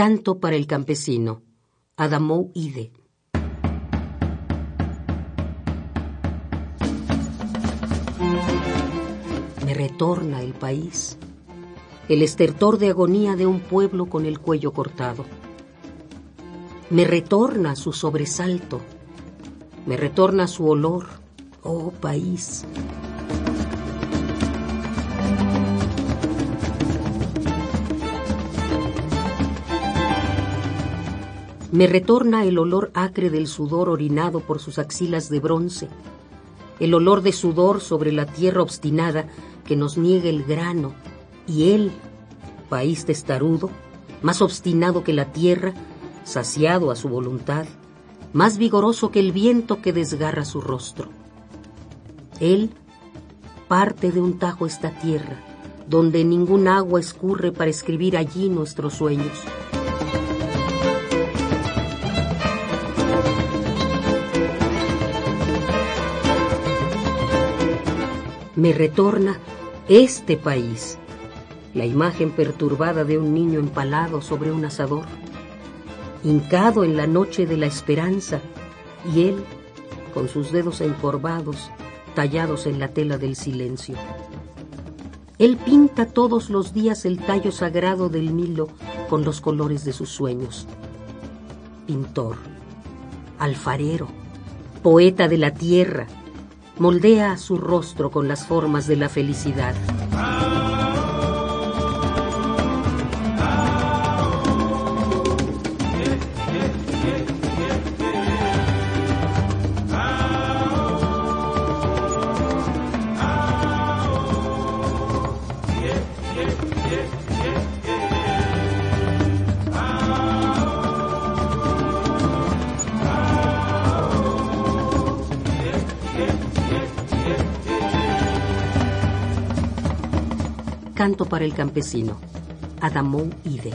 Canto para el campesino. Adamou Ide. Me retorna el país, el estertor de agonía de un pueblo con el cuello cortado. Me retorna su sobresalto, me retorna su olor, oh país. Me retorna el olor acre del sudor orinado por sus axilas de bronce, el olor de sudor sobre la tierra obstinada que nos niega el grano, y él, país testarudo, más obstinado que la tierra, saciado a su voluntad, más vigoroso que el viento que desgarra su rostro. Él, parte de un tajo esta tierra, donde ningún agua escurre para escribir allí nuestros sueños. Me retorna este país, la imagen perturbada de un niño empalado sobre un asador, hincado en la noche de la esperanza, y él con sus dedos encorvados, tallados en la tela del silencio. Él pinta todos los días el tallo sagrado del Nilo con los colores de sus sueños. Pintor, alfarero, poeta de la tierra, moldea su rostro con las formas de la felicidad. Canto para el campesino. Adamou Ide.